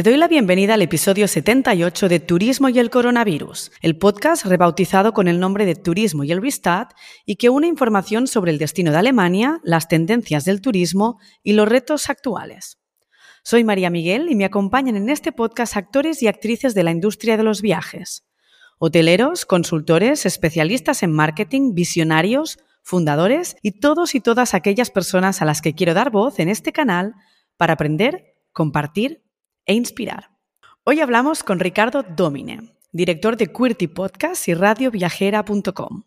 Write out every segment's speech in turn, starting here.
Te doy la bienvenida al episodio 78 de Turismo y el Coronavirus, el podcast rebautizado con el nombre de Turismo y el Restart y que une información sobre el destino de Alemania, las tendencias del turismo y los retos actuales. Soy María Miguel y me acompañan en este podcast actores y actrices de la industria de los viajes. Hoteleros, consultores, especialistas en marketing, visionarios, fundadores y todos y todas aquellas personas a las que quiero dar voz en este canal para aprender, compartir e inspirar. Hoy hablamos con Ricardo Domine, director de Quirty Podcast y radioviajera.com.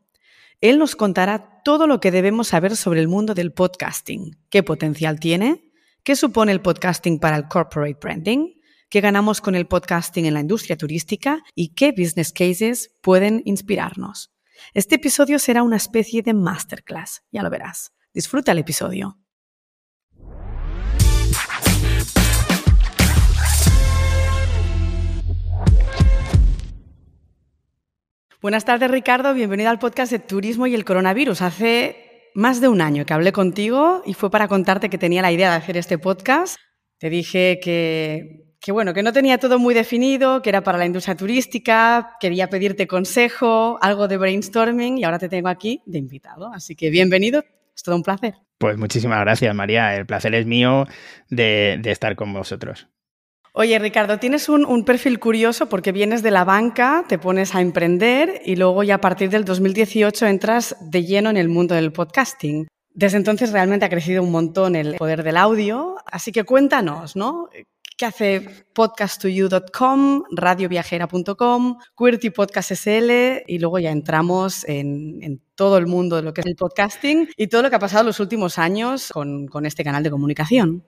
Él nos contará todo lo que debemos saber sobre el mundo del podcasting, qué potencial tiene, qué supone el podcasting para el corporate branding, qué ganamos con el podcasting en la industria turística y qué business cases pueden inspirarnos. Este episodio será una especie de masterclass, ya lo verás. Disfruta el episodio. Buenas tardes, Ricardo. Bienvenido al podcast de Turismo y el Coronavirus. Hace más de un año que hablé contigo y fue para contarte que tenía la idea de hacer este podcast. Te dije que, bueno, que no tenía todo muy definido, que era para la industria turística, quería pedirte consejo, algo de brainstorming y ahora te tengo aquí de invitado. Así que bienvenido, es todo un placer. Pues muchísimas gracias, María. El placer es mío de estar con vosotros. Oye, Ricardo, tienes un, perfil curioso porque vienes de la banca, te pones a emprender y luego ya a partir del 2018 entras de lleno en el mundo del podcasting. Desde entonces realmente ha crecido un montón el poder del audio, así que cuéntanos, ¿no? ¿Qué hace podcast2you.com, radioviajera.com, Quirty Podcast SL y luego ya entramos en, todo el mundo de lo que es el podcasting y todo lo que ha pasado los últimos años con este canal de comunicación?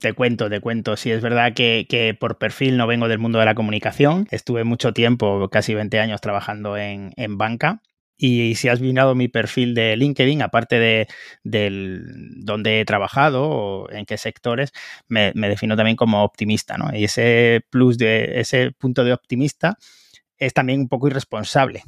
Te cuento, te cuento. Sí, es verdad que, por perfil no vengo del mundo de la comunicación. Estuve mucho tiempo, casi 20 años, trabajando en, banca. Y si has mirado mi perfil de LinkedIn, aparte de del, dónde he trabajado o en qué sectores, me, me defino también como optimista, ¿no? Y ese plus de ese punto de optimista es también un poco irresponsable,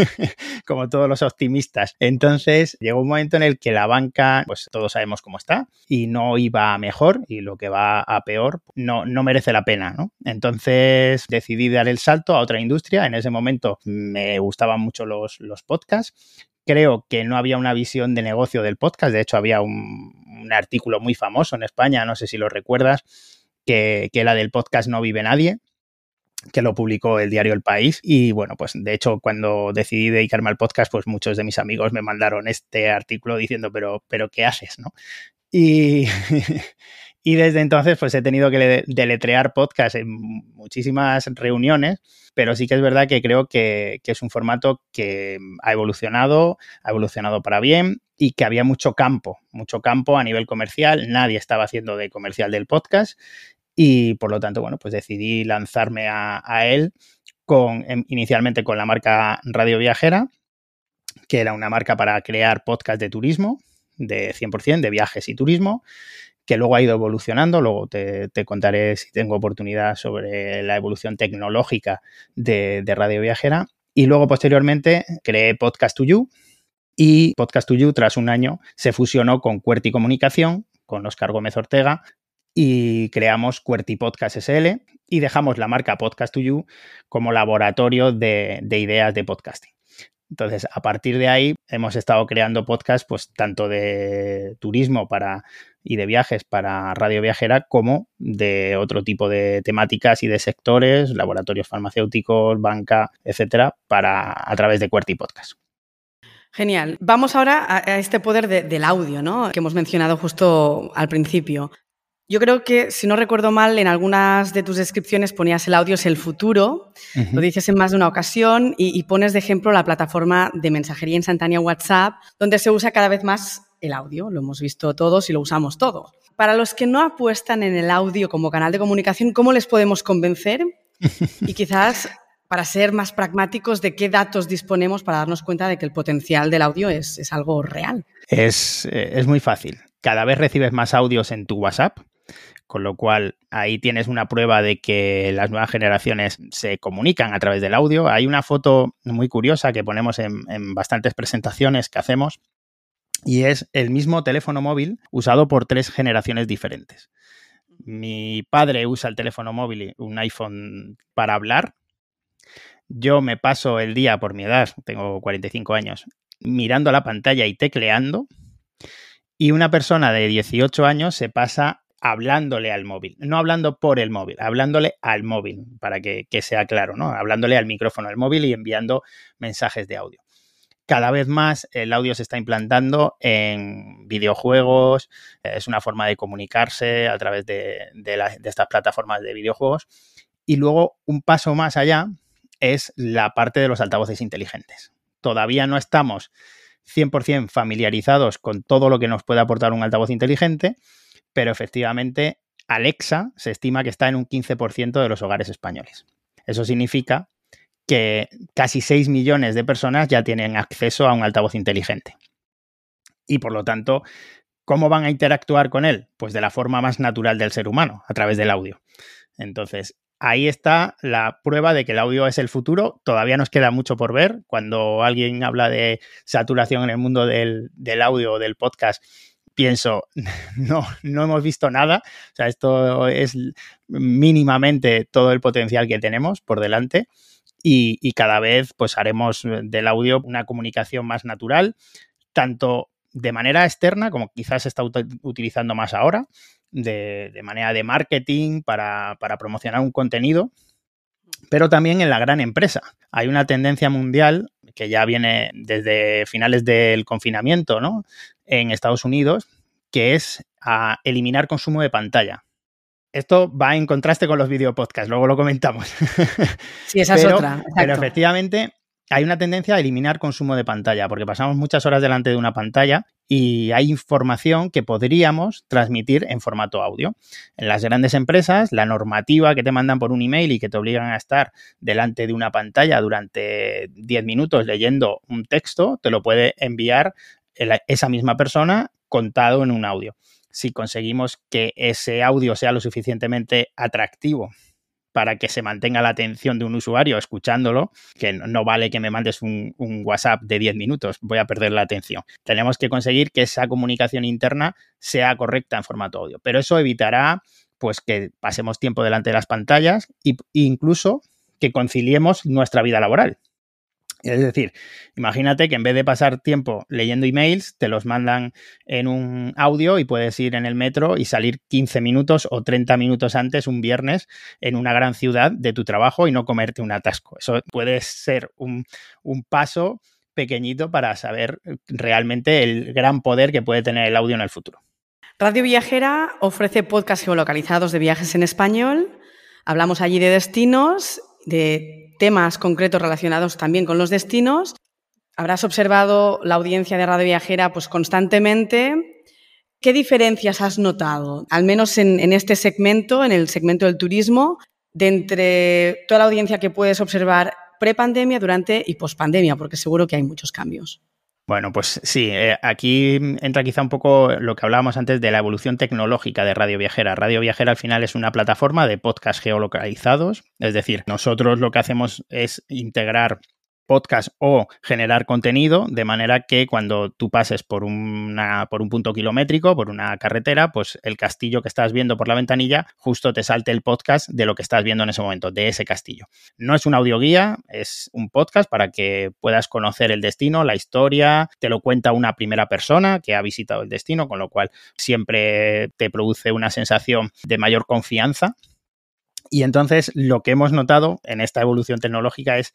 como todos los optimistas. Entonces llegó un momento en el que la banca, pues todos sabemos cómo está, y no iba a mejor, y lo que va a peor no, no merece la pena, ¿no? Entonces decidí dar el salto a otra industria. En ese momento me gustaban mucho los, los podcasts. Creo que no había una visión de negocio del podcast. De hecho, había un, artículo muy famoso en España, no sé si lo recuerdas, que, que era del podcast No vive nadie, que lo publicó el diario El País. Y bueno, pues de hecho, cuando decidí dedicarme al podcast, pues muchos de mis amigos me mandaron este artículo diciendo, pero, pero ¿qué haces? ¿no? Y, y desde entonces, pues he tenido que deletrear podcast en muchísimas reuniones, pero sí que es verdad que creo que, que es un formato que ha evolucionado, ha evolucionado para bien y que había mucho campo, mucho campo a nivel comercial. Nadie estaba haciendo de comercial del podcast y por lo tanto, bueno, pues decidí lanzarme a, él con, em, inicialmente con la marca Radio Viajera, que era una marca para crear podcast de turismo, de 100%, de viajes y turismo, que luego ha ido evolucionando. Luego te, contaré si tengo oportunidad sobre la evolución tecnológica de, de, Radio Viajera. Y luego, posteriormente, creé Podcast to You. Y Podcast to You, tras un año, se fusionó con Cuerti Comunicación, con Oscar Gómez Ortega, y creamos QWERTY Podcast SL y dejamos la marca Podcast to You como laboratorio de, ideas de podcasting. Entonces, a partir de ahí hemos estado creando podcasts, pues tanto de turismo para, y de viajes para Radio Viajera, como de otro tipo de temáticas y de sectores, laboratorios farmacéuticos, banca, etcétera, para a través de QWERTY Podcast. Genial. Vamos ahora a, este poder del audio, ¿no? Que hemos mencionado justo al principio. Yo creo que, si no recuerdo mal, en algunas de tus descripciones ponías el audio es el futuro, lo dices en más de una ocasión y, pones de ejemplo la plataforma de mensajería instantánea WhatsApp, donde se usa cada vez más el audio. Lo hemos visto todos y lo usamos todos. Para los que no apuestan en el audio como canal de comunicación, ¿cómo les podemos convencer? Y quizás para ser más pragmáticos, ¿de qué datos disponemos para darnos cuenta de que el potencial del audio es, es algo real? Es, eh, es muy fácil. Cada vez recibes más audios en tu WhatsApp con lo cual ahí tienes una prueba de que las nuevas generaciones se comunican a través del audio. Hay una foto muy curiosa que ponemos en, bastantes presentaciones que hacemos y es el mismo teléfono móvil usado por tres generaciones diferentes. mi padre usa el teléfono móvil, un iPhone para hablar. Yo me paso el día por mi edad, tengo 45 años, mirando la pantalla y tecleando. Y una persona de 18 años se pasa hablándole al móvil, no hablando por el móvil, hablándole al móvil, para que, sea claro, ¿no? Hablándole al micrófono al móvil y enviando mensajes de audio. Cada vez más el audio se está implantando en videojuegos, es una forma de comunicarse a través de, de estas plataformas de videojuegos. Y luego, un paso más allá, es la parte de los altavoces inteligentes. Todavía no estamos 100% familiarizados con todo lo que nos puede aportar un altavoz inteligente, pero efectivamente Alexa se estima que está en un 15% de los hogares españoles. Eso significa que casi 6 millones de personas ya tienen acceso a un altavoz inteligente. Y por lo tanto, ¿cómo van a interactuar con él? Pues de la forma más natural del ser humano, a través del audio. Entonces, ahí está la prueba de que el audio es el futuro. Todavía nos queda mucho por ver. Cuando alguien habla de saturación en el mundo del, audio o del podcast, pienso, no, no hemos visto nada. O sea, esto es mínimamente todo el potencial que tenemos por delante. Y, cada vez pues haremos del audio una comunicación más natural, tanto de manera externa, como quizás se está utilizando más ahora, de, manera de marketing para, promocionar un contenido, pero también en la gran empresa. Hay una tendencia mundial que ya viene desde finales del confinamiento, ¿no? En Estados Unidos, que es a eliminar consumo de pantalla. Esto va en contraste con los videopodcasts, luego lo comentamos. Sí, esa es otra. Pero efectivamente hay una tendencia a eliminar consumo de pantalla, porque pasamos muchas horas delante de una pantalla y hay información que podríamos transmitir en formato audio. En las grandes empresas, la normativa que te mandan por un email y que te obligan a estar delante de una pantalla durante 10 minutos leyendo un texto, te lo puede enviar esa misma persona contado en un audio. Si conseguimos que ese audio sea lo suficientemente atractivo para que se mantenga la atención de un usuario escuchándolo, que no vale que me mandes un, WhatsApp de 10 minutos, voy a perder la atención. Tenemos que conseguir que esa comunicación interna sea correcta en formato audio, pero eso evitará pues que pasemos tiempo delante de las pantallas e incluso que conciliemos nuestra vida laboral. Es decir, imagínate que en vez de pasar tiempo leyendo emails, te los mandan en un audio y puedes ir en el metro y salir 15 minutos o 30 minutos antes un viernes en una gran ciudad de tu trabajo y no comerte un atasco. Eso puede ser un, paso pequeñito para saber realmente el gran poder que puede tener el audio en el futuro. Radio Viajera ofrece podcasts geolocalizados de viajes en español. Hablamos allí de destinos, de temas concretos relacionados también con los destinos. Habrás observado la audiencia de Radio Viajera pues, constantemente. ¿Qué diferencias has notado, al menos en, este segmento, en el segmento del turismo, de entre toda la audiencia que puedes observar pre-pandemia, durante y post-pandemia? Porque seguro que hay muchos cambios. Bueno, pues sí, eh, aquí entra quizá un poco lo que hablábamos antes de la evolución tecnológica de Radio Viajera. Radio Viajera al final es una plataforma de podcast geolocalizados, es decir, nosotros lo que hacemos es integrar podcast o generar contenido, de manera que cuando tú pases por, una, por un punto kilométrico, por una carretera, pues el castillo que estás viendo por la ventanilla, justo te salte el podcast de lo que estás viendo en ese momento, de ese castillo. No es una audioguía, es un podcast para que puedas conocer el destino, la historia, te lo cuenta una primera persona que ha visitado el destino, con lo cual siempre te produce una sensación de mayor confianza. Y entonces lo que hemos notado en esta evolución tecnológica es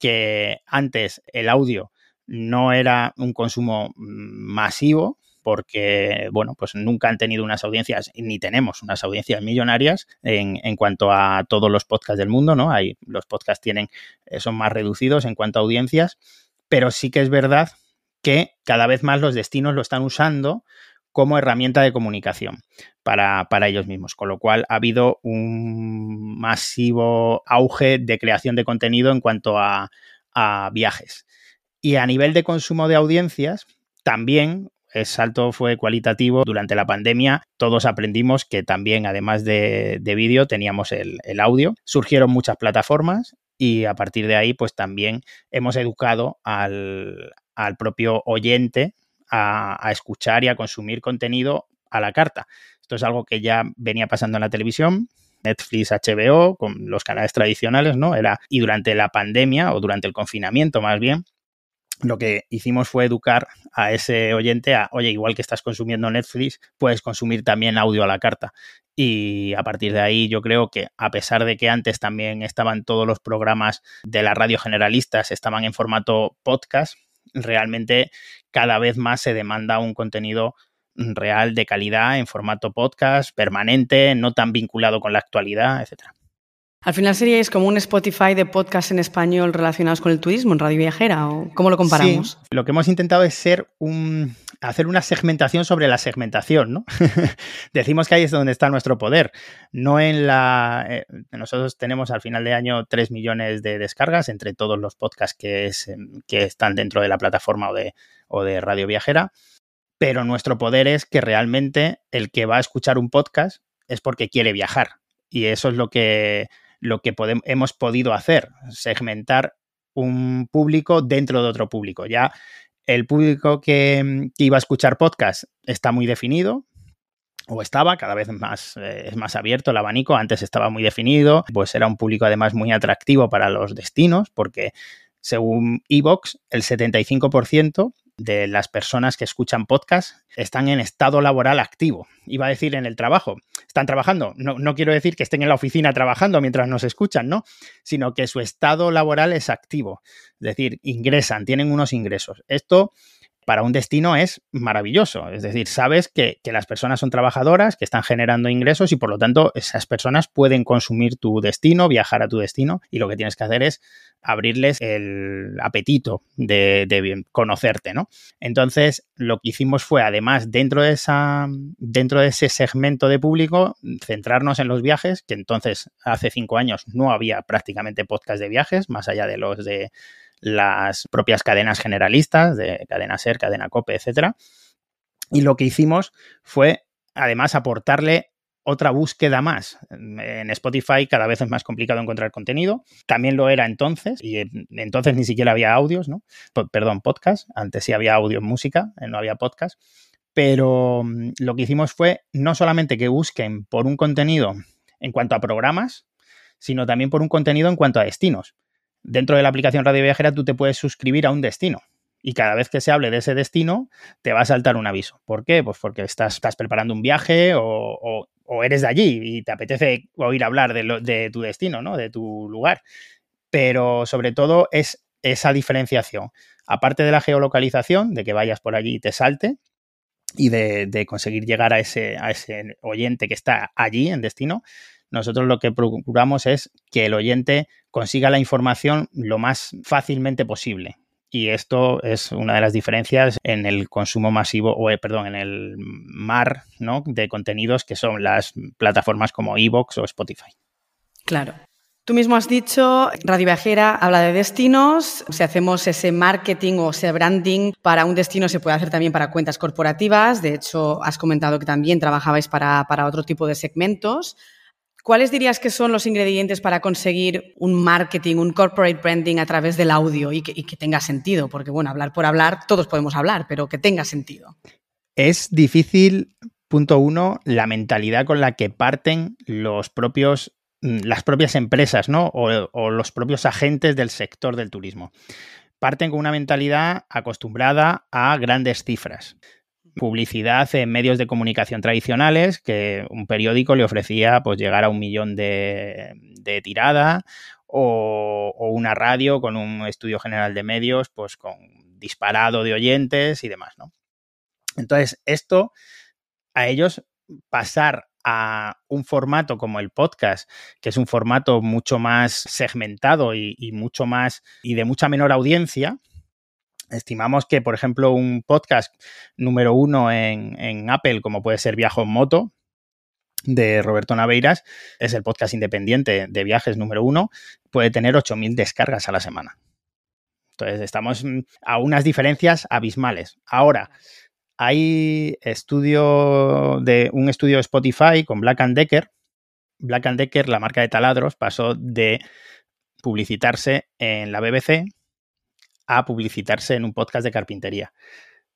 que antes el audio no era un consumo masivo, porque, bueno, pues nunca han tenido unas audiencias, ni tenemos unas audiencias millonarias en, en, cuanto a todos los podcasts del mundo, ¿no? Hay, los podcasts tienen, eh, son más reducidos en cuanto a audiencias, pero sí que es verdad que cada vez más los destinos lo están usando como herramienta de comunicación para, ellos mismos, con lo cual ha habido un masivo auge de creación de contenido en cuanto a, viajes. Y a nivel de consumo de audiencias, también el salto fue cualitativo. Durante la pandemia todos aprendimos que también, además de, vídeo, teníamos el, audio. Surgieron muchas plataformas y a partir de ahí, pues también hemos educado al, al propio oyente a, escuchar y a consumir contenido a la carta. Esto es algo que ya venía pasando en la televisión, Netflix, HBO, con los canales tradicionales, ¿no? Era, y durante la pandemia o durante el confinamiento más bien, lo que hicimos fue educar a ese oyente a, oye, igual que estás consumiendo Netflix, puedes consumir también audio a la carta. Y a partir de ahí yo creo que a pesar de que antes también estaban todos los programas de la radio generalistas, estaban en formato podcast, realmente cada vez más se demanda un contenido real de calidad en formato podcast, permanente, no tan vinculado con la actualidad, etcétera. Al final seríais como un Spotify de podcast en español relacionados con el turismo en Radio Viajera, ¿o cómo lo comparamos? Sí, lo que hemos intentado es ser un, hacer una segmentación sobre la segmentación, ¿no? Decimos que ahí es donde está nuestro poder, no en la... Eh, nosotros tenemos al final de año 3 millones de descargas entre todos los podcasts que, es, que están dentro de la plataforma o de, o de Radio Viajera, pero nuestro poder es que realmente el que va a escuchar un podcast es porque quiere viajar. Y eso es lo que, lo que hemos podido hacer, segmentar un público dentro de otro público. Ya el público que, iba a escuchar podcast está muy definido, o estaba, cada vez más, eh, es más abierto el abanico, antes estaba muy definido, pues era un público además muy atractivo para los destinos, porque según Evox, el 75% de las personas que escuchan podcast están en estado laboral activo. Iba a decir en el trabajo. Están trabajando. No, no, quiero decir que estén en la oficina trabajando mientras nos escuchan, ¿no? Sino que su estado laboral es activo. Es decir, ingresan, tienen unos ingresos. Esto para un destino es maravilloso. Es decir, sabes que, las personas son trabajadoras, que están generando ingresos y por lo tanto esas personas pueden consumir tu destino, viajar a tu destino y lo que tienes que hacer es abrirles el apetito de, conocerte, ¿no? Entonces, lo que hicimos fue, además, dentro de, esa, dentro de ese segmento de público, centrarnos en los viajes, que entonces hace cinco años no había prácticamente podcast de viajes, más allá de los de las propias cadenas generalistas de cadena SER, cadena COPE, etcétera. Y lo que hicimos fue, además, aportarle otra búsqueda más. En Spotify cada vez es más complicado encontrar contenido. También lo era entonces, y entonces ni siquiera había audios, ¿no? Perdón, podcast. Antes sí había audio en música, eh, no había podcast. Pero mm, lo que hicimos fue no solamente que busquen por un contenido en cuanto a programas, sino también por un contenido en cuanto a destinos dentro de la aplicación Radio Viajera tú te puedes suscribir a un destino. Y cada vez que se hable de ese destino, te va a saltar un aviso. ¿Por qué? Pues porque estás, estás preparando un viaje o, eres de allí y te apetece oír hablar de, de tu destino, ¿no? De tu lugar. Pero sobre todo es esa diferenciación. Aparte de la geolocalización, de que vayas por allí y te salte, y de, de, conseguir llegar a ese, a ese oyente que está allí en destino, nosotros lo que procuramos es que el oyente consiga la información lo más fácilmente posible. Y esto es una de las diferencias en el consumo masivo, o eh, perdón, en el mar ¿no? de contenidos que son las plataformas como Evox o Spotify. Claro. Tú mismo has dicho, Radio Viajera habla de destinos, si hacemos ese marketing o ese branding para un destino se puede hacer también para cuentas corporativas, de hecho has comentado que también trabajabais para, para otro tipo de segmentos. ¿Cuáles dirías que son los ingredientes para conseguir un marketing, un corporate branding a través del audio y que, tenga sentido? Porque, bueno, hablar por hablar, todos podemos hablar, pero que tenga sentido. Es difícil, punto uno, la mentalidad con la que parten mm, las propias empresas, ¿no? o los propios agentes del sector del turismo. Parten con una mentalidad acostumbrada a grandes cifras publicidad en medios de comunicación tradicionales, que un periódico le ofrecía pues llegar a un millón de, tirada o, una radio con un estudio general de medios, pues con disparado de oyentes y demás, ¿no? Entonces, esto a ellos pasar a un formato como el podcast, que es un formato mucho más segmentado y mucho más y de mucha menor audiencia, Estimamos que, por ejemplo, un podcast número uno en, Apple, como puede ser Viajo en Moto, de Roberto Naveiras, es el podcast independiente de viajes número uno, puede tener 8.000 descargas a la semana. Entonces, estamos a unas diferencias abismales. Ahora, hay estudio de un estudio de Spotify con Black Decker. Black Decker, la marca de taladros, pasó de publicitarse en la BBC a publicitarse en un podcast de carpintería.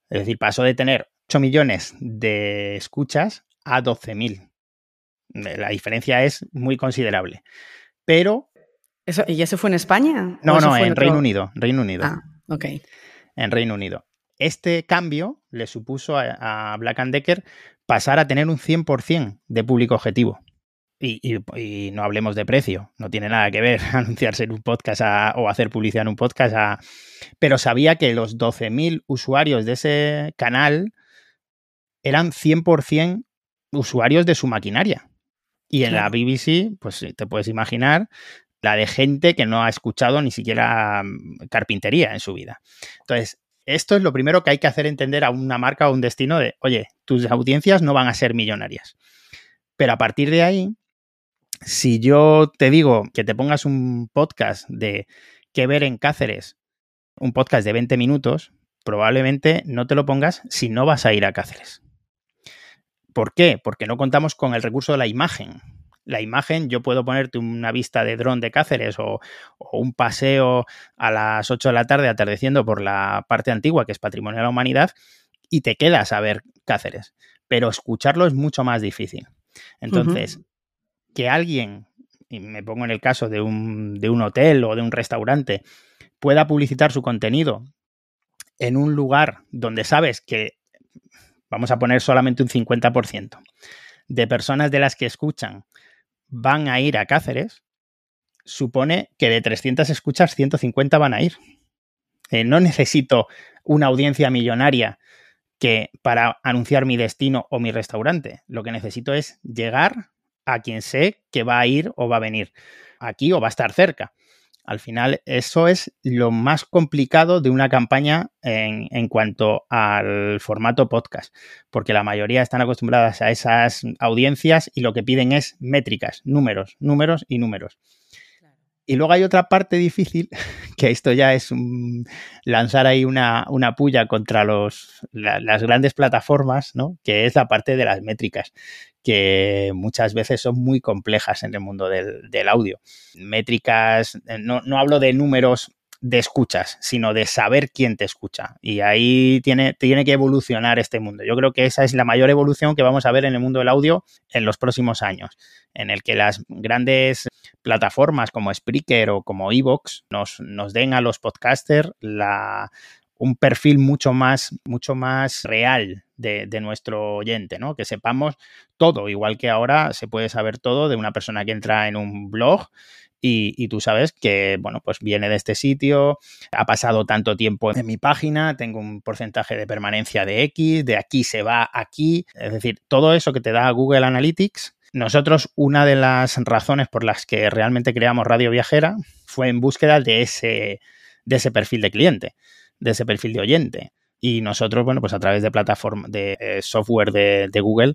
Es decir, pasó de tener 8 millones de escuchas a 12.000. La diferencia es muy considerable. Pero... ¿Y eso fue en España? No, no, en, Reino Unido. Reino Unido. Ah, ok. En Reino Unido. Este cambio le supuso a, Black and Decker pasar a tener un 100% de público objetivo. Y, no hablemos de precio, no tiene nada que ver anunciarse en un podcast o hacer publicidad en un podcast. pero sabía que los 12.000 usuarios de ese canal eran 100% usuarios de su maquinaria. Y en la BBC, pues te puedes imaginar la de gente que no ha escuchado ni siquiera mm, carpintería en su vida. Entonces, esto es lo primero que hay que hacer entender a una marca o un destino de, oye, tus audiencias no van a ser millonarias. Pero a partir de ahí, si yo te digo que te pongas un podcast de qué ver en Cáceres, un podcast de 20 minutos, probablemente no te lo pongas si no vas a ir a Cáceres. ¿Por qué? Porque no contamos con el recurso de la imagen. La imagen, yo puedo ponerte una vista de dron de Cáceres o, un paseo a las 8 de la tarde atardeciendo por la parte antigua, que es Patrimonio de la Humanidad, y te quedas a ver Cáceres. Pero escucharlo es mucho más difícil. Entonces, que alguien, y me pongo en el caso de un, de un hotel o de un restaurante, pueda publicitar su contenido en un lugar donde sabes que, vamos a poner solamente un 50%, de personas de las que escuchan van a ir a Cáceres, supone que de 300 escuchas, 150 van a ir. Eh, no necesito una audiencia millonaria que para anunciar mi destino o mi restaurante. Lo que necesito es llegar a quien sé que va a ir o va a venir aquí o va a estar cerca. Al final, eso es lo más complicado de una campaña en, en, cuanto al formato podcast, porque la mayoría están acostumbradas a esas audiencias y lo que piden es métricas, números, números y números. Y luego hay otra parte difícil, que esto ya es lanzar ahí una, pulla contra los, las grandes plataformas, ¿no? que es la parte de las métricas, que muchas veces son muy complejas en el mundo del, del audio. Métricas, eh, no, no hablo de números de escuchas, sino de saber quién te escucha. Y ahí tiene, tiene que evolucionar este mundo. Yo creo que esa es la mayor evolución que vamos a ver en el mundo del audio en los próximos años, en el que las grandes plataformas como Spreaker o como Evox nos, nos den a los podcasters la, un perfil mucho más, mucho más real de, de, nuestro oyente, ¿no? Que sepamos todo, igual que ahora se puede saber todo de una persona que entra en un blog y, tú sabes que, bueno, pues viene de este sitio, ha pasado tanto tiempo en mi página, tengo un porcentaje de permanencia de X, de aquí se va aquí, es decir, todo eso que te da Google Analytics. Nosotros, una de las razones por las que realmente creamos Radio Viajera fue en búsqueda de ese, de ese perfil de cliente, de ese perfil de oyente. Y nosotros, bueno, pues a través de plataforma, de eh, software de, de Google,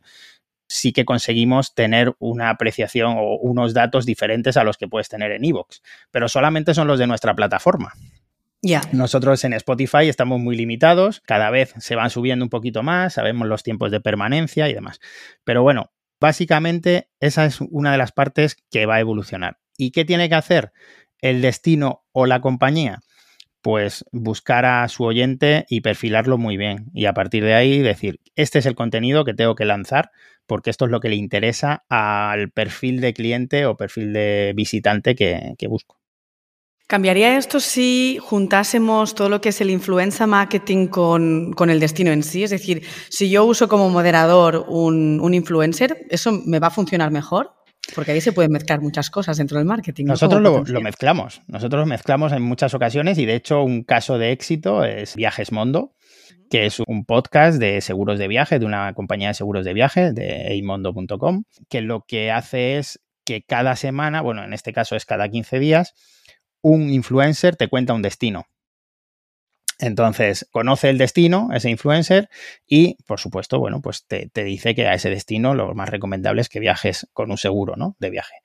sí que conseguimos tener una apreciación o unos datos diferentes a los que puedes tener en Evox, pero solamente son los de nuestra plataforma. Ya. Nosotros en Spotify estamos muy limitados, cada vez se van subiendo un poquito más, sabemos los tiempos de permanencia y demás. Pero bueno, básicamente esa es una de las partes que va a evolucionar. ¿Y qué tiene que hacer el destino o la compañía? Pues buscar a su oyente y perfilarlo muy bien. Y a partir de ahí decir, este es el contenido que tengo que lanzar porque esto es lo que le interesa al perfil de cliente o perfil de visitante que, busco. ¿Cambiaría esto si juntásemos todo lo que es el influenza marketing con, el destino en sí? Es decir, si yo uso como moderador un, influencer, ¿eso me va a funcionar mejor? Porque ahí se pueden mezclar muchas cosas dentro del marketing. Nosotros lo, lo, mezclamos. Nosotros lo mezclamos en muchas ocasiones y de hecho un caso de éxito es Viajes Mondo, que es un podcast de seguros de viaje, de una compañía de seguros de viaje, de eimondo.com, que lo que hace es que cada semana, bueno, en este caso es cada 15 días, un influencer te cuenta un destino. Entonces, conoce el destino, ese influencer, y por supuesto, bueno, pues te, te, dice que a ese destino lo más recomendable es que viajes con un seguro, ¿no? De viaje.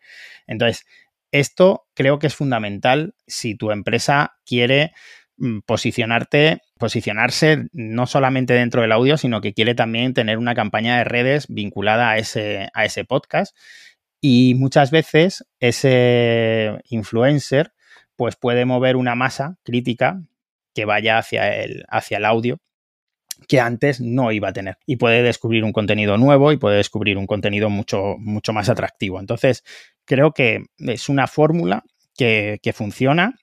Entonces, esto creo que es fundamental si tu empresa quiere Mm, posicionarte, posicionarse no solamente dentro del audio, sino que quiere también tener una campaña de redes vinculada a ese, a ese podcast. Y muchas veces ese influencer pues puede mover una masa crítica que vaya hacia el, hacia el audio que antes no iba a tener. Y puede descubrir un contenido nuevo y puede descubrir un contenido mucho, mucho más atractivo. Entonces, creo que es una fórmula que, funciona,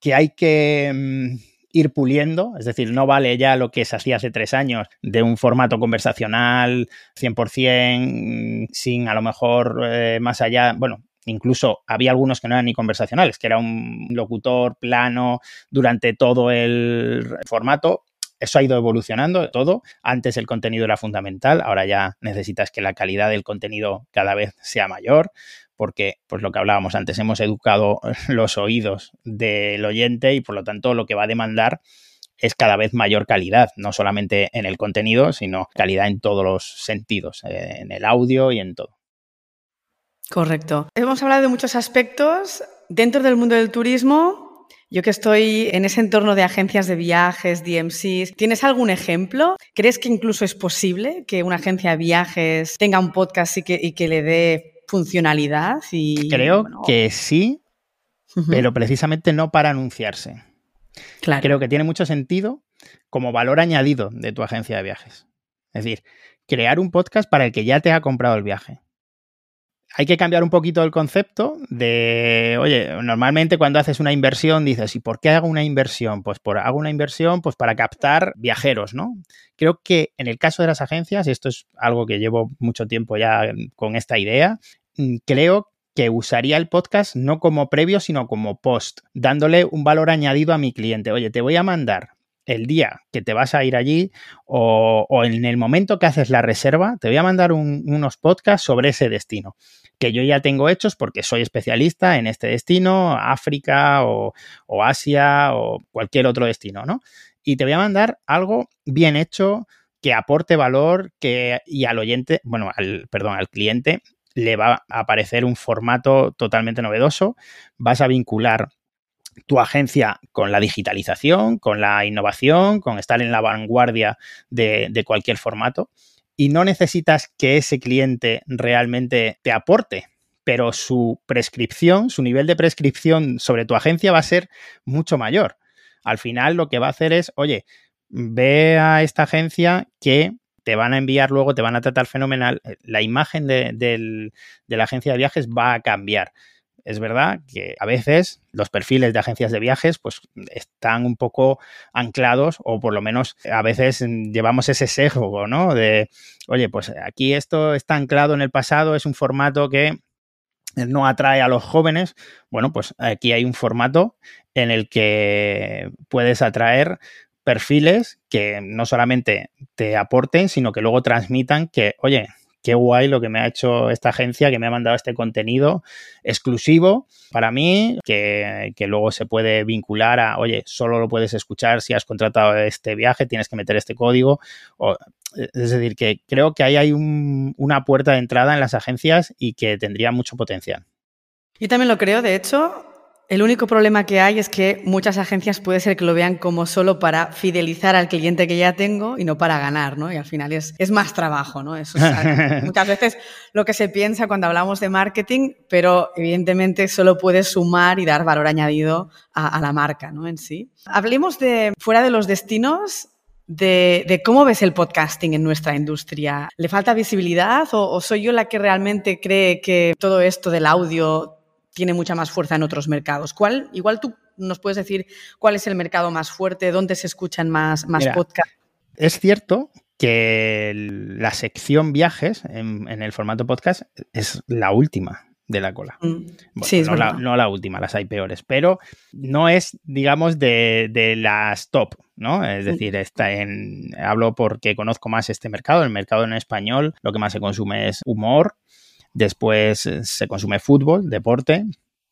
que hay que mm, ir puliendo, es decir, no vale ya lo que se hacía hace tres años de un formato conversacional 100%, mm, sin a lo mejor eh, más allá, bueno, Incluso había algunos que no eran ni conversacionales, que era un locutor plano durante todo el formato. Eso ha ido evolucionando todo. Antes el contenido era fundamental, ahora ya necesitas que la calidad del contenido cada vez sea mayor, porque, pues lo que hablábamos antes, hemos educado los oídos del oyente y por lo tanto lo que va a demandar es cada vez mayor calidad, no solamente en el contenido, sino calidad en todos los sentidos, eh, en el audio y en todo. Correcto. Hemos hablado de muchos aspectos. Dentro del mundo del turismo, yo que estoy en ese entorno de agencias de viajes, DMCs, ¿tienes algún ejemplo? ¿Crees que incluso es posible que una agencia de viajes tenga un podcast y que, le dé funcionalidad? Y, Creo que sí, pero precisamente no para anunciarse. Claro. Creo que tiene mucho sentido como valor añadido de tu agencia de viajes. Es decir, crear un podcast para el que ya te ha comprado el viaje hay que cambiar un poquito el concepto de, oye, normalmente cuando haces una inversión dices, ¿y por qué hago una inversión? Pues por hago una inversión pues para captar viajeros, ¿no? Creo que en el caso de las agencias, y esto es algo que llevo mucho tiempo ya con esta idea, mm, creo que usaría el podcast no como previo, sino como post, dándole un valor añadido a mi cliente. Oye, te voy a mandar el día que te vas a ir allí o, en el momento que haces la reserva, te voy a mandar unos podcasts sobre ese destino que yo ya tengo hechos porque soy especialista en este destino, África o, Asia o cualquier otro destino, ¿no? Y te voy a mandar algo bien hecho que aporte valor que, y al oyente, bueno, al, perdón, al cliente le va a aparecer un formato totalmente novedoso, vas a vincular tu agencia con la digitalización, con la innovación, con estar en la vanguardia de, cualquier formato y no necesitas que ese cliente realmente te aporte, pero su prescripción, su nivel de prescripción sobre tu agencia va a ser mucho mayor. Al final lo que va a hacer es, oye, ve a esta agencia que te van a enviar luego, te van a tratar fenomenal, la imagen de, de la agencia de viajes va a cambiar es verdad que a veces los perfiles de agencias de viajes pues están un poco anclados o por lo menos a veces llevamos ese sesgo, ¿no? De, oye, pues aquí esto está anclado en el pasado, es un formato que no atrae a los jóvenes. Bueno, pues aquí hay un formato en el que puedes atraer perfiles que no solamente te aporten, sino que luego transmitan que, oye, qué guay lo que me ha hecho esta agencia, que me ha mandado este contenido exclusivo para mí, que, luego se puede vincular a, oye, solo lo puedes escuchar si has contratado este viaje, tienes que meter este código. es decir, que creo que ahí hay una puerta de entrada en las agencias y que tendría mucho potencial. Yo también lo creo, de hecho, el único problema que hay es que muchas agencias puede ser que lo vean como solo para fidelizar al cliente que ya tengo y no para ganar, ¿no? Y al final es, es más trabajo, ¿no? Eso es muchas veces lo que se piensa cuando hablamos de marketing, pero evidentemente solo puede sumar y dar valor añadido a, la marca, ¿no? En sí. Hablemos de, fuera de los destinos, de, de, cómo ves el podcasting en nuestra industria. ¿Le falta visibilidad o, o, soy yo la que realmente cree que todo esto del audio tiene mucha más fuerza en otros mercados. ¿Cuál, igual tú nos puedes decir cuál es el mercado más fuerte, dónde se escuchan más, más podcasts. Es cierto que la sección viajes en, el formato podcast es la última de la cola. Mm. sí, no, la, no, la, última, las hay peores, pero no es, digamos, de, las top, ¿no? Es mm. decir, está en, hablo porque conozco más este mercado, el mercado en español, lo que más se consume es humor, después eh, se consume fútbol, deporte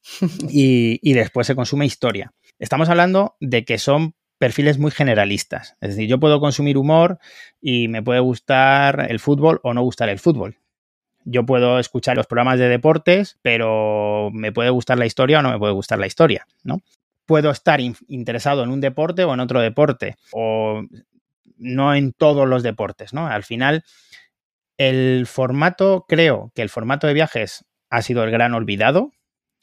y, después se consume historia. Estamos hablando de que son perfiles muy generalistas. Es decir, yo puedo consumir humor y me puede gustar el fútbol o no gustar el fútbol. Yo puedo escuchar los programas de deportes, pero me puede gustar la historia o no me puede gustar la historia, ¿no? Puedo estar interesado en un deporte o en otro deporte, o no en todos los deportes, ¿no? Al final, el formato, creo que el formato de viajes ha sido el gran olvidado.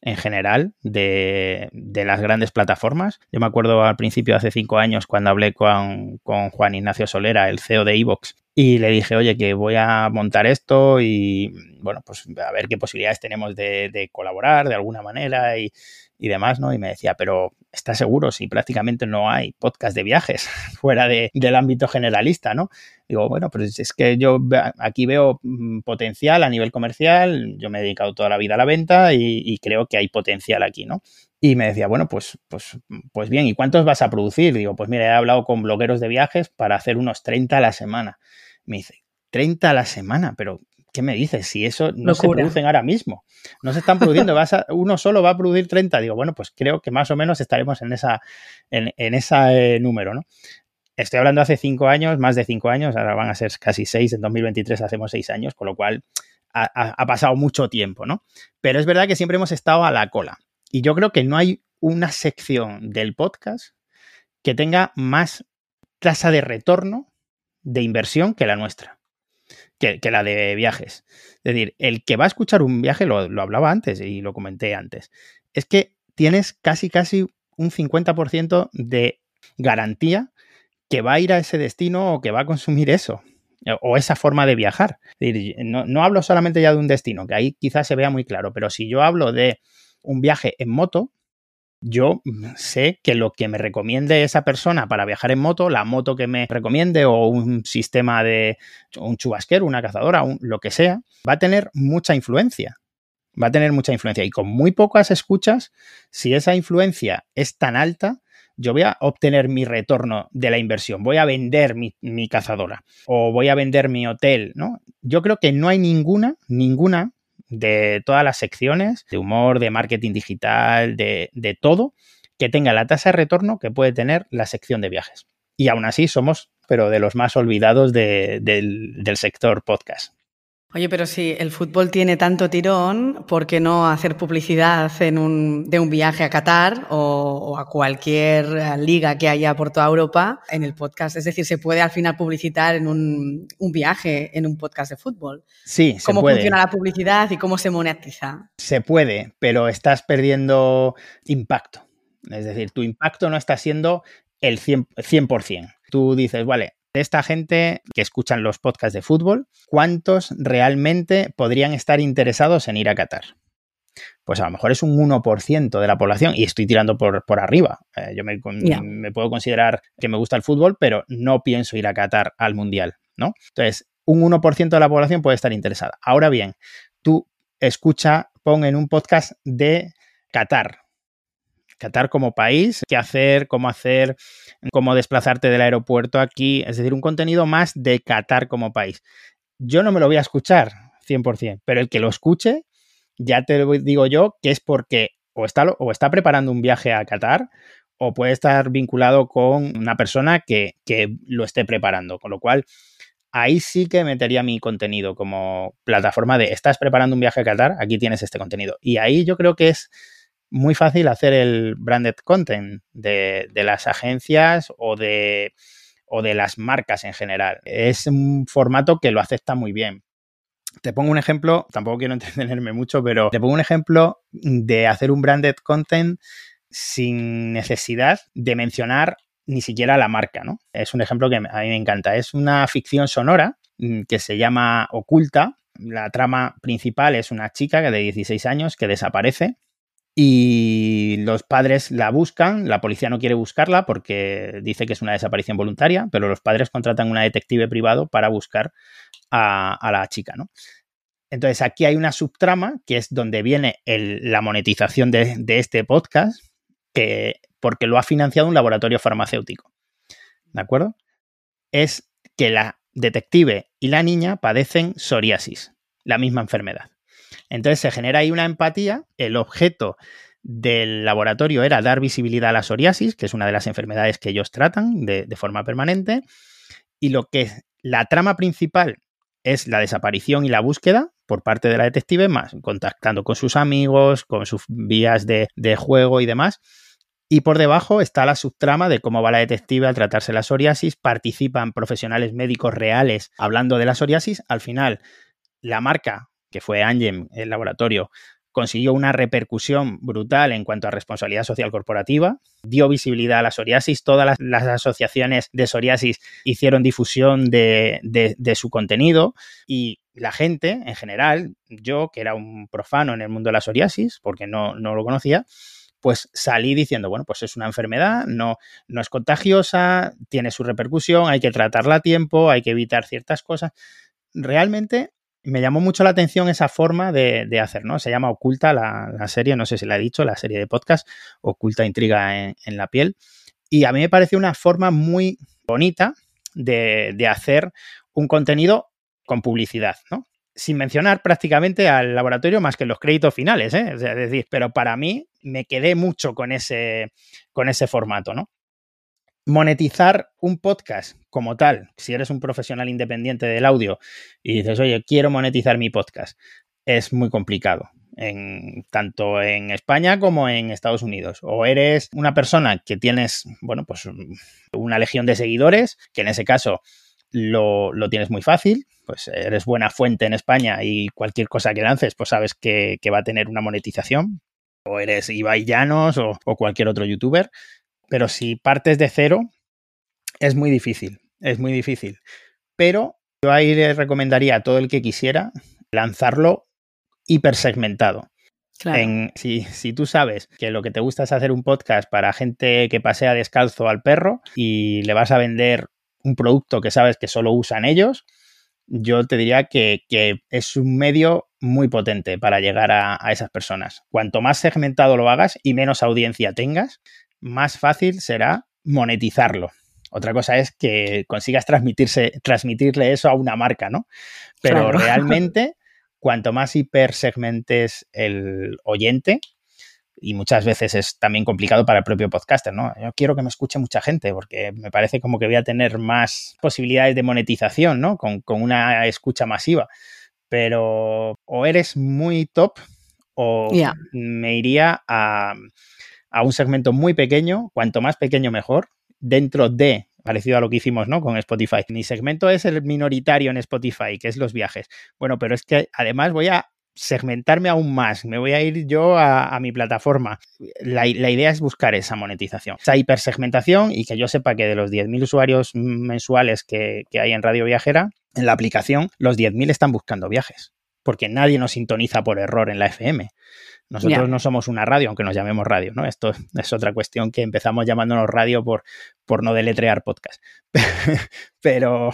en general de, las grandes plataformas. Yo me acuerdo al principio, hace cinco años, cuando hablé con, Juan Ignacio Solera, el CEO de Evox, y le dije, oye, que voy a montar esto y, bueno, pues a ver qué posibilidades tenemos de, colaborar de alguna manera y, y, demás, ¿no? Y me decía, pero ¿estás seguro si prácticamente no hay podcast de viajes fuera del ámbito generalista, ¿no? Digo, bueno, pues es que yo aquí veo mm, potencial a nivel comercial, yo me he dedicado toda la vida a la venta y, creo que hay potencial aquí, ¿no? Y me decía, bueno, pues, pues, pues bien, ¿y cuántos vas a producir? Digo, pues mira, he hablado con blogueros de viajes para hacer unos 30 a la semana. Me dice, 30 a la semana, pero ¿qué me dices? Si eso no se producen ahora mismo, no se están produciendo, uno solo va a producir 30. Digo, bueno, pues creo que más o menos estaremos en esa, en, en ese número, ¿no? Estoy hablando hace cinco años, más de cinco años, ahora van a ser casi seis, en 2023 hacemos seis años, con lo cual ha, pasado mucho tiempo, ¿no? Pero es verdad que siempre hemos estado a la cola. Y yo creo que no hay una sección del podcast que tenga más tasa de retorno de inversión que la nuestra, que, la de viajes. Es decir, el que va a escuchar un viaje, lo, lo hablaba antes y lo comenté antes, es que tienes casi, casi un 50% de garantía que va a ir a ese destino o que va a consumir eso eh, o esa forma de viajar. no, hablo solamente ya de un destino, que ahí quizás se vea muy claro, pero si yo hablo de un viaje en moto, yo sé que lo que me recomiende esa persona para viajar en moto, la moto que me recomiende o un sistema de un chubasquero, una cazadora, lo que sea, va a tener mucha influencia. Va a tener mucha influencia. Y con muy pocas escuchas, si esa influencia es tan alta, yo voy a obtener mi retorno de la inversión, voy a vender mi, cazadora o voy a vender mi hotel, ¿no? Yo creo que no hay ninguna, ninguna de todas las secciones de humor, de marketing digital, de, todo, que tenga la tasa de retorno que puede tener la sección de viajes. Y aún así somos, pero de los más olvidados del, del sector podcast. Oye, pero si el fútbol tiene tanto tirón, ¿por qué no hacer publicidad en un, de un viaje a Qatar o, a cualquier liga que haya por toda Europa en el podcast? Es decir, se puede al final publicitar en un, un viaje en un podcast de fútbol. Sí, se ¿Cómo puede. funciona la publicidad y cómo se monetiza? Se puede, pero estás perdiendo impacto. Es decir, tu impacto no está siendo el 100%. 100%. Tú dices, vale, de esta gente que escuchan los podcasts de fútbol, ¿cuántos realmente podrían estar interesados en ir a Qatar? Pues a lo mejor es un 1% de la población y estoy tirando por, por arriba. Eh, yo me, me, puedo considerar que me gusta el fútbol, pero no pienso ir a Qatar al Mundial, ¿no? Entonces, un 1% de la población puede estar interesada. Ahora bien, tú escucha, pon en un podcast de Qatar, Qatar como país, qué hacer, cómo hacer, cómo desplazarte del aeropuerto aquí, es decir, un contenido más de Qatar como país. Yo no me lo voy a escuchar 100%, pero el que lo escuche, ya te digo yo que es porque o está, o está preparando un viaje a Qatar o puede estar vinculado con una persona que, que lo esté preparando, con lo cual ahí sí que metería mi contenido como plataforma de estás preparando un viaje a Qatar, aquí tienes este contenido. Y ahí yo creo que es muy fácil hacer el branded content de, las agencias o de, o de las marcas en general. Es un formato que lo acepta muy bien. Te pongo un ejemplo, tampoco quiero entretenerme mucho, pero te pongo un ejemplo de hacer un branded content sin necesidad de mencionar ni siquiera la marca, ¿no? Es un ejemplo que a mí me encanta. Es una ficción sonora mm, que se llama Oculta. La trama principal es una chica de 16 años que desaparece y los padres la buscan, la policía no quiere buscarla porque dice que es una desaparición voluntaria, pero los padres contratan una detective privado para buscar a, la chica, ¿no? Entonces aquí hay una subtrama que es donde viene la monetización de, este podcast, que, porque lo ha financiado un laboratorio farmacéutico. ¿De acuerdo? Es que la detective y la niña padecen psoriasis, la misma enfermedad. Entonces se genera ahí una empatía. El objeto del laboratorio era dar visibilidad a la psoriasis, que es una de las enfermedades que ellos tratan de, forma permanente. Y lo que la trama principal es la desaparición y la búsqueda por parte de la detective, más contactando con sus amigos, con sus vías de, de juego y demás. Y por debajo está la subtrama de cómo va la detective al tratarse la psoriasis. Participan profesionales médicos reales hablando de la psoriasis. Al final, la marca que fue Angem, el laboratorio, consiguió una repercusión brutal en cuanto a responsabilidad social corporativa, dio visibilidad a la psoriasis, todas las, asociaciones de psoriasis hicieron difusión de, su contenido y la gente en general, yo que era un profano en el mundo de la psoriasis, porque no, no lo conocía, pues salí diciendo, bueno, pues es una enfermedad, no, no es contagiosa, tiene su repercusión, hay que tratarla a tiempo, hay que evitar ciertas cosas. Realmente me llamó mucho la atención esa forma de, hacer, ¿no? Se llama Oculta la, serie, no sé si la he dicho, la serie de podcast, Oculta Intriga en, la piel. Y a mí me pareció una forma muy bonita de, hacer un contenido con publicidad, ¿no? Sin mencionar prácticamente al laboratorio más que los créditos finales, ¿eh? es decir, pero para mí me quedé mucho con ese, con ese formato, ¿no? Monetizar un podcast como tal, si eres un profesional independiente del audio y dices, oye, quiero monetizar mi podcast, es muy complicado. En, tanto en España como en Estados Unidos. O eres una persona que tienes, bueno, pues una legión de seguidores, que en ese caso lo, tienes muy fácil, pues eres buena fuente en España y cualquier cosa que lances, pues sabes que, va a tener una monetización. O eres Ibai Llanos o cualquier otro youtuber. Pero si partes de cero, es muy difícil, es muy difícil. Pero yo ahí le recomendaría a todo el que quisiera lanzarlo hipersegmentado. En, si, si, tú sabes que lo que te gusta es hacer un podcast para gente que pasea descalzo al perro y le vas a vender un producto que sabes que solo usan ellos, yo te diría que, es un medio muy potente para llegar a, esas personas. Cuanto más segmentado lo hagas y menos audiencia tengas, más fácil será monetizarlo. Otra cosa es que consigas transmitirse, transmitirle eso a una marca, ¿no? Pero realmente, cuanto más hipersegmentes el oyente, y muchas veces es también complicado para el propio podcaster, ¿no? Yo quiero que me escuche mucha gente porque me parece como que voy a tener más posibilidades de monetización, ¿no? Con, con una escucha masiva. Pero o eres muy top o me iría a a un segmento muy pequeño, cuanto más pequeño mejor, dentro de, parecido a lo que hicimos ¿no? con Spotify. Mi segmento es el minoritario en Spotify, que es los viajes. Bueno, pero es que además voy a segmentarme aún más, me voy a ir yo a, mi plataforma. La, idea es buscar esa monetización, esa hipersegmentación y que yo sepa que de los 10.000 usuarios mensuales que, que hay en Radio Viajera, en la aplicación, los 10.000 están buscando viajes, porque nadie nos sintoniza por error en la FM. Nosotros no somos una radio, aunque nos llamemos radio, ¿no? Esto es otra cuestión que empezamos llamándonos radio por, por no deletrear podcast. pero,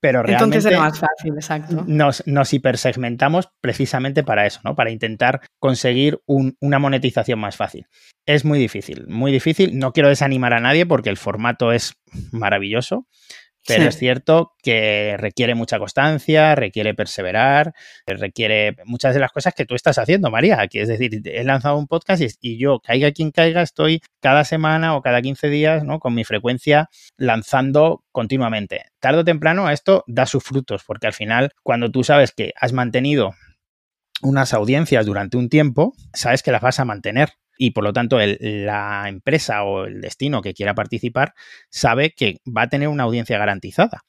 pero realmente. Entonces es más fácil, exacto. Nos, nos, hipersegmentamos precisamente para eso, ¿no? Para intentar conseguir una monetización más fácil. Es muy difícil, muy difícil. No quiero desanimar a nadie porque el formato es maravilloso. Pero es cierto que requiere mucha constancia, requiere perseverar, requiere muchas de las cosas que tú estás haciendo, María. Que es decir, he lanzado un podcast y, yo, caiga quien caiga, estoy cada semana o cada 15 días, ¿no? Con mi frecuencia lanzando continuamente. Tarde o temprano esto da sus frutos, porque al final, cuando tú sabes que has mantenido unas audiencias durante un tiempo, sabes que las vas a mantener y por lo tanto la empresa o el destino que quiera participar sabe que va a tener una audiencia garantizada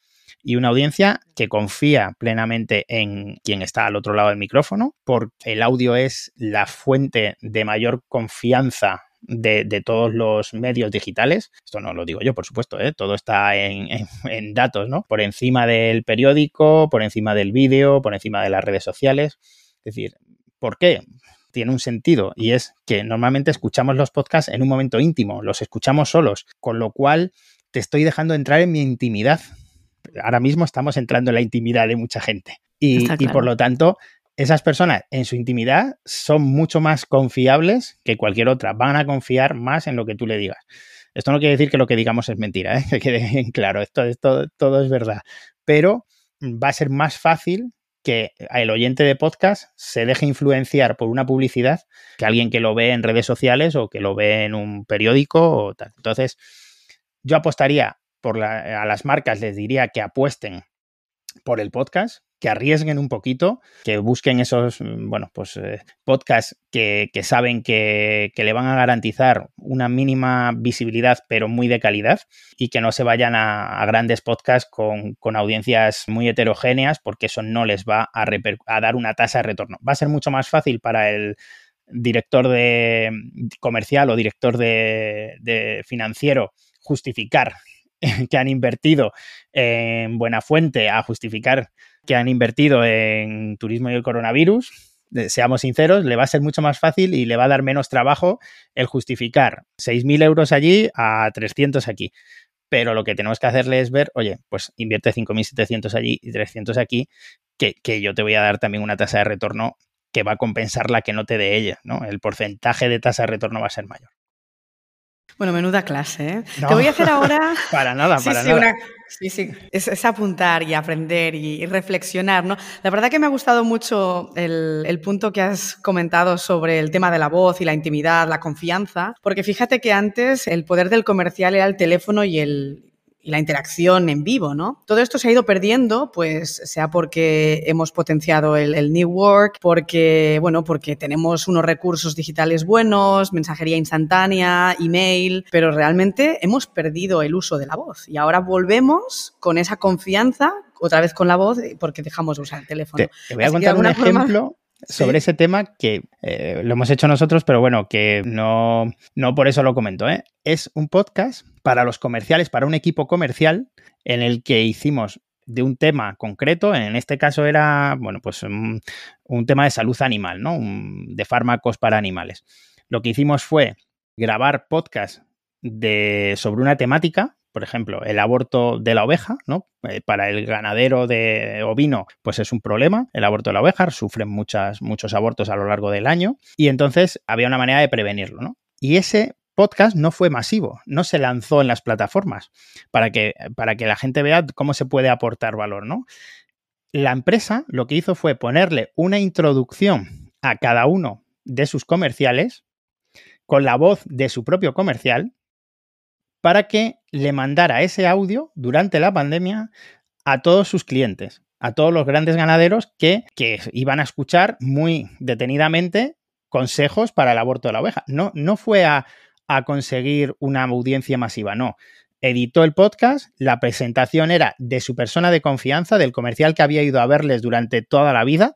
y una audiencia que confía plenamente en quien está al otro lado del micrófono, porque el audio es la fuente de mayor confianza de, todos los medios digitales. Esto no lo digo yo, por supuesto, ¿eh? todo está en, en, datos, ¿no? Por encima del periódico, por encima del vídeo, por encima de las redes sociales. Es decir, ¿por qué? Tiene un sentido y es que normalmente escuchamos los podcasts en un momento íntimo, los escuchamos solos, con lo cual te estoy dejando entrar en mi intimidad. Ahora mismo estamos entrando en la intimidad de mucha gente y, por lo tanto esas personas en su intimidad son mucho más confiables que cualquier otra, van a confiar más en lo que tú le digas. Esto no quiere decir que lo que digamos es mentira, ¿eh? que quede claro, esto, esto todo es verdad, pero va a ser más fácil que el oyente de podcast se deje influenciar por una publicidad que alguien que lo ve en redes sociales o que lo ve en un periódico o tal. Entonces, yo apostaría por a las marcas, les diría que apuesten por el podcast, que arriesguen un poquito, que busquen esos, mm, bueno, pues eh, podcasts que, saben que, le van a garantizar una mínima visibilidad, pero muy de calidad, y que no se vayan a, grandes podcasts con, audiencias muy heterogéneas, porque eso no les va a, a dar una tasa de retorno. Va a ser mucho más fácil para el director de comercial o director de, financiero justificar que han invertido en Buena Fuente, a justificar que han invertido en turismo y el coronavirus, seamos sinceros, le va a ser mucho más fácil y le va a dar menos trabajo el justificar 6.000 euros allí a 300 aquí. Pero lo que tenemos que hacerle es ver, oye, pues invierte 5.700 allí y 300 aquí, que, que yo te voy a dar también una tasa de retorno que va a compensar la que no te dé ella, ¿no? El porcentaje de tasa de retorno va a ser mayor. Bueno, menuda clase, ¿eh? Te voy a hacer ahora... para nada, para nada. Sí, sí, es, apuntar y aprender y, reflexionar, ¿no? La verdad que me ha gustado mucho el, el, punto que has comentado sobre el tema de la voz y la intimidad, la confianza, porque fíjate que antes el poder del comercial era el teléfono y el, y la interacción en vivo, ¿no? Todo esto se ha ido perdiendo, pues sea porque hemos potenciado el, New Work, porque, bueno, porque tenemos unos recursos digitales buenos, mensajería instantánea, email, pero realmente hemos perdido el uso de la voz y ahora volvemos con esa confianza otra vez con la voz porque dejamos de usar el teléfono. Te, voy a contar un ejemplo sobre ese tema que eh, lo hemos hecho nosotros, pero bueno, que no, no por eso lo comento. ¿eh? Es un podcast para los comerciales, para un equipo comercial, en el que hicimos de un tema concreto, en este caso era, bueno, pues un, tema de salud animal, ¿no? de fármacos para animales. Lo que hicimos fue grabar podcast de, sobre una temática por ejemplo, el aborto de la oveja, ¿no? Eh, para el ganadero de ovino, pues es un problema, el aborto de la oveja, sufren muchos abortos a lo largo del año, y entonces había una manera de prevenirlo, ¿no? Y ese podcast no fue masivo, no se lanzó en las plataformas para que, para que la gente vea cómo se puede aportar valor, ¿no? La empresa lo que hizo fue ponerle una introducción a cada uno de sus comerciales con la voz de su propio comercial para que le mandara ese audio durante la pandemia a todos sus clientes, a todos los grandes ganaderos que, iban a escuchar muy detenidamente consejos para el aborto de la oveja. No, no fue a, a conseguir una audiencia masiva, no. Editó el podcast, la presentación era de su persona de confianza, del comercial que había ido a verles durante toda la vida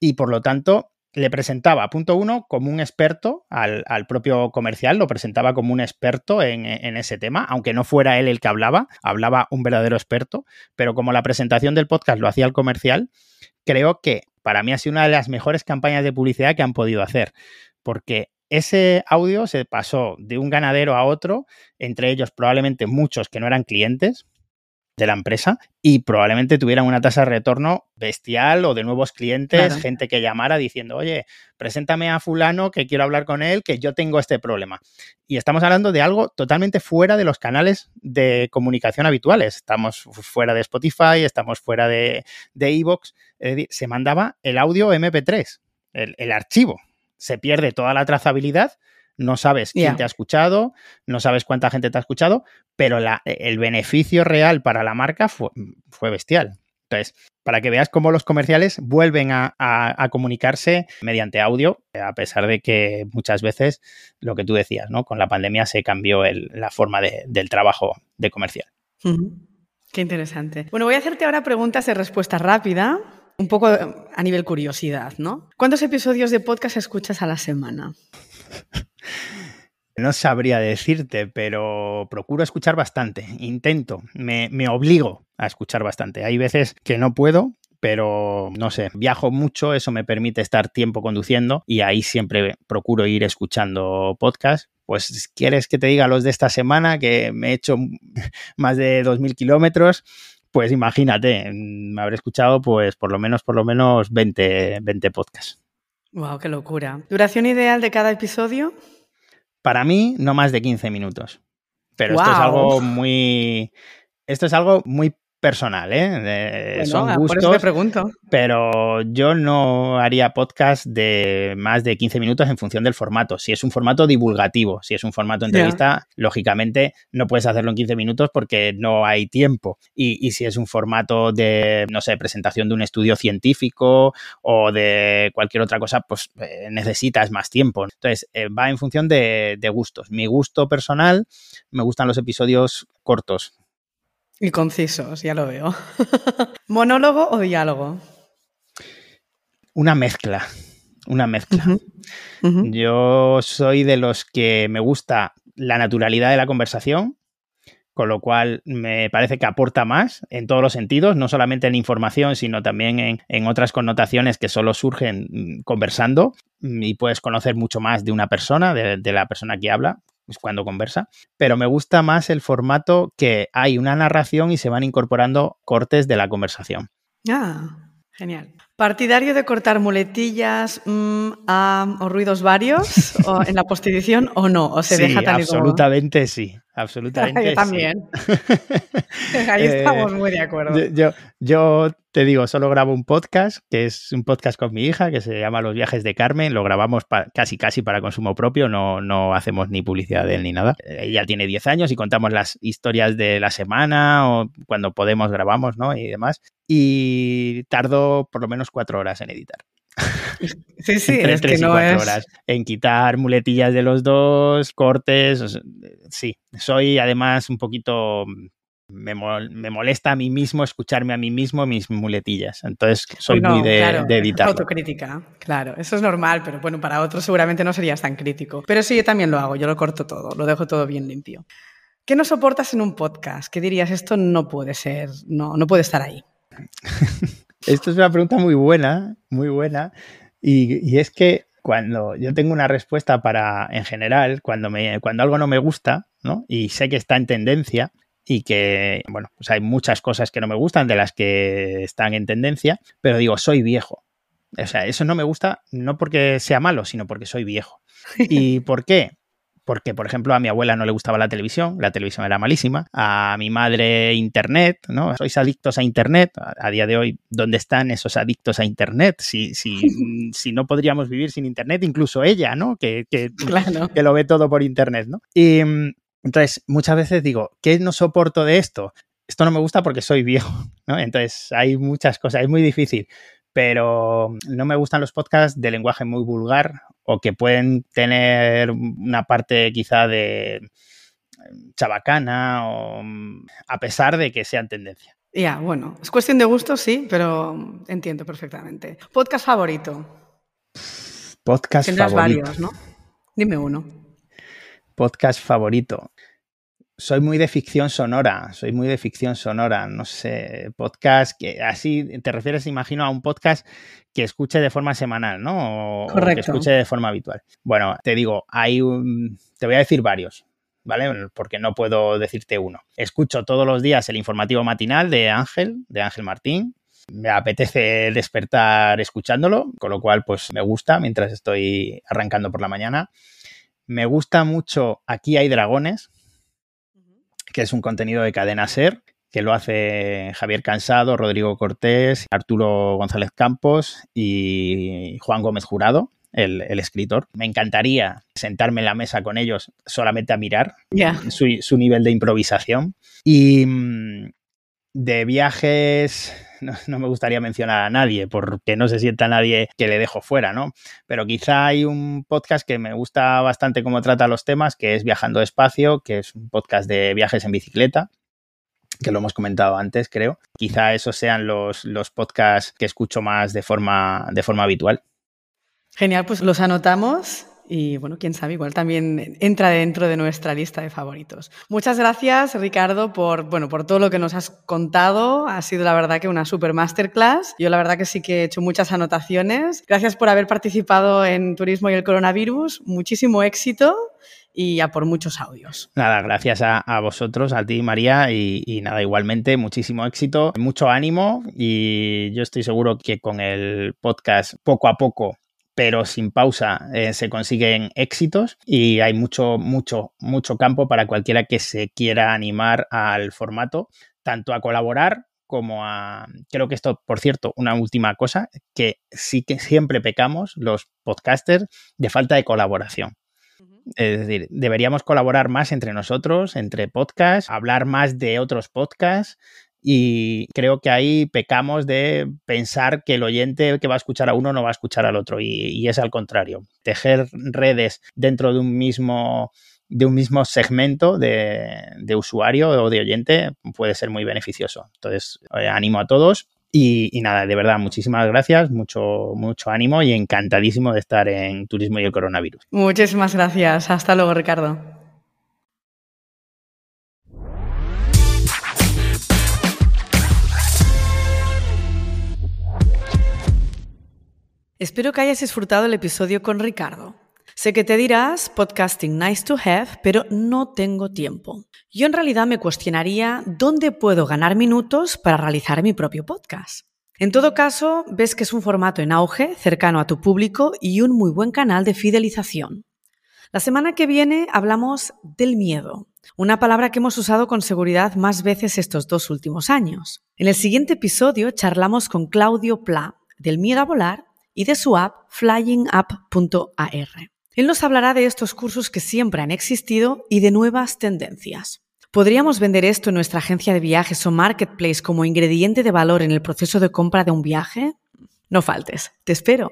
y por lo tanto le presentaba, punto uno, como un experto al, propio comercial, lo presentaba como un experto en, ese tema, aunque no fuera él el que hablaba, hablaba un verdadero experto, pero como la presentación del podcast lo hacía el comercial, creo que para mí ha sido una de las mejores campañas de publicidad que han podido hacer, porque ese audio se pasó de un ganadero a otro, entre ellos probablemente muchos que no eran clientes, de la empresa y probablemente tuvieran una tasa de retorno bestial o de nuevos clientes, gente que llamara diciendo, oye, preséntame a fulano que quiero hablar con él, que yo tengo este problema. Y estamos hablando de algo totalmente fuera de los canales de comunicación habituales. Estamos fuera de Spotify, estamos fuera de Evox. es decir, se mandaba el audio MP3, el, el archivo. Se pierde toda la trazabilidad no sabes quién te ha escuchado, no sabes cuánta gente te ha escuchado, pero el beneficio real para la marca fue, bestial. Entonces, para que veas cómo los comerciales vuelven a, comunicarse mediante audio, a pesar de que muchas veces lo que tú decías, ¿no? Con la pandemia se cambió la forma del trabajo de comercial. Qué interesante. Bueno, voy a hacerte ahora preguntas de respuesta rápida, un poco a nivel curiosidad, ¿no? ¿Cuántos episodios de podcast escuchas a la semana? No sabría decirte, pero procuro escuchar bastante, intento, me, obligo a escuchar bastante. Hay veces que no puedo, pero no sé, viajo mucho, eso me permite estar tiempo conduciendo y ahí siempre procuro ir escuchando podcast. Pues quieres que te diga los de esta semana, que me he hecho más de 2.000 kilómetros, pues imagínate, me habré escuchado pues por lo menos, por lo menos 20, 20 podcasts. Wow, qué locura. ¿Duración ideal de cada episodio? Para mí, no más de 15 minutos. Pero esto es algo muy. Esto es algo muy personal, ¿eh? son gustos. pregunto. Pero yo no haría podcast de más de 15 minutos en función del formato. Si es un formato divulgativo, si es un formato entrevista, lógicamente no puedes hacerlo en 15 minutos porque no hay tiempo. Y, si es un formato de, no sé, presentación de un estudio científico o de cualquier otra cosa, pues eh, necesitas más tiempo. Entonces, eh, va en función de gustos. Mi gusto personal, me gustan los episodios cortos, y concisos, ya lo veo. ¿Monólogo o diálogo? Una mezcla. una mezcla. Yo soy de los que me gusta la naturalidad de la conversación, con lo cual me parece que aporta más en todos los sentidos, no solamente en información, sino también en, otras connotaciones que solo surgen mm, conversando y puedes conocer mucho más de una persona, de, la persona que habla cuando conversa, pero me gusta más el formato que hay una narración y se van incorporando cortes de la conversación. Ah, genial. ¿Partidario de cortar muletillas mm, o ruidos varios en la postedición o no? ¿O se deja tal absolutamente sí absolutamente. Yo también. Ahí eh, estamos muy de acuerdo. Yo, yo, te digo, solo grabo un podcast, que es un podcast con mi hija, que se llama Los viajes de Carmen. Lo grabamos casi casi para consumo propio, no, no hacemos ni publicidad de él ni nada. Ella tiene 10 años y contamos las historias de la semana o cuando podemos grabamos, ¿no? Y demás. Y tardo por lo menos cuatro horas en editar. Sí, sí, es que no es... horas en quitar muletillas de los dos, cortes. Sí, soy además un poquito. Me, molesta a mí mismo escucharme a mí mismo mis muletillas. Entonces soy muy de, de editar. Autocrítica, claro. Eso es normal, pero bueno, para otros seguramente no serías tan crítico. Pero sí, yo también lo hago. Yo lo corto todo, lo dejo todo bien limpio. ¿Qué no soportas en un podcast? ¿Qué dirías? Esto no puede ser, no, no puede estar ahí. Esto es una pregunta muy buena, muy buena. Y, es que cuando yo tengo una respuesta para, en general, cuando, me, cuando algo no me gusta, ¿no? Y sé que está en tendencia y que, bueno, pues hay muchas cosas que no me gustan de las que están en tendencia, pero digo, soy viejo. O sea, eso no me gusta no porque sea malo, sino porque soy viejo. ¿Y por qué? Porque, por ejemplo, a mi abuela no le gustaba la televisión, la televisión era malísima, a mi madre Internet, ¿no? Sois adictos a Internet, a, día de hoy, ¿dónde están esos adictos a Internet? Si, si, si no podríamos vivir sin Internet, incluso ella, ¿no? Que, que, que lo ve todo por Internet, ¿no? Y entonces, muchas veces digo, ¿qué no soporto de esto? Esto no me gusta porque soy viejo, ¿no? Entonces, hay muchas cosas, es muy difícil pero no me gustan los podcasts de lenguaje muy vulgar o que pueden tener una parte quizá de chabacana o a pesar de que sean tendencia. Ya, bueno, es cuestión de gusto, sí, pero entiendo perfectamente. ¿Podcast favorito? Podcast Tendrás favorito. varios, ¿no? Dime uno. Podcast favorito soy muy de ficción sonora, soy muy de ficción sonora, no sé, podcast que así te refieres, imagino, a un podcast que escuche de forma semanal, ¿no? O, que escuche de forma habitual. Bueno, te digo, hay un, te voy a decir varios, ¿vale? Porque no puedo decirte uno. Escucho todos los días el informativo matinal de Ángel, de Ángel Martín. Me apetece despertar escuchándolo, con lo cual pues me gusta mientras estoy arrancando por la mañana. Me gusta mucho Aquí hay dragones, que es un contenido de cadena ser, que lo hace Javier Cansado, Rodrigo Cortés, Arturo González Campos y Juan Gómez Jurado. El, escritor. Me encantaría sentarme en la mesa con ellos solamente a mirar su, nivel de improvisación. Y mm, de viajes, no, me gustaría mencionar a nadie porque no se sienta nadie que le dejo fuera, ¿no? Pero quizá hay un podcast que me gusta bastante cómo trata los temas, que es Viajando Despacio, que es un podcast de viajes en bicicleta que lo hemos comentado antes, creo. Quizá esos sean los, los podcasts que escucho más de forma, de forma habitual. Genial, pues los anotamos y bueno, quién sabe, igual también entra dentro de nuestra lista de favoritos. Muchas gracias, Ricardo, por, bueno, por todo lo que nos has contado. Ha sido la verdad que una super masterclass. Yo la verdad que sí que he hecho muchas anotaciones. Gracias por haber participado en Turismo y el Coronavirus. Muchísimo éxito y a por muchos audios. Nada, gracias a, vosotros, a ti María, y, y, nada, igualmente, muchísimo éxito, mucho ánimo y yo estoy seguro que con el podcast poco a poco pero sin pausa eh, se consiguen éxitos y hay mucho, mucho, mucho campo para cualquiera que se quiera animar al formato, tanto a colaborar como a... Creo que esto, por cierto, una última cosa, que sí que siempre pecamos los podcasters de falta de colaboración. Es decir, deberíamos colaborar más entre nosotros, entre podcasts, hablar más de otros podcasts, y creo que ahí pecamos de pensar que el oyente que va a escuchar a uno no va a escuchar al otro y, es al contrario. Tejer redes dentro de un mismo de un mismo segmento de, usuario o de oyente puede ser muy beneficioso. Entonces, eh, animo a todos Y, y, nada, de verdad, muchísimas gracias, mucho, mucho ánimo y encantadísimo de estar en Turismo y el Coronavirus. Muchísimas gracias. Hasta luego, Ricardo. Espero que hayas disfrutado el episodio con Ricardo. Sé que te dirás, podcasting nice to have, pero no tengo tiempo. Yo en realidad me cuestionaría dónde puedo ganar minutos para realizar mi propio podcast. En todo caso, ves que es un formato en auge, cercano a tu público y un muy buen canal de fidelización. La semana que viene hablamos del miedo, una palabra que hemos usado con seguridad más veces estos dos últimos años. En el siguiente episodio charlamos con Claudio Pla del miedo a volar y de su app flyingapp.ar. Él nos hablará de estos cursos que siempre han existido y de nuevas tendencias. ¿Podríamos vender esto en nuestra agencia de viajes o marketplace como ingrediente de valor en el proceso de compra de un viaje? No faltes, te espero.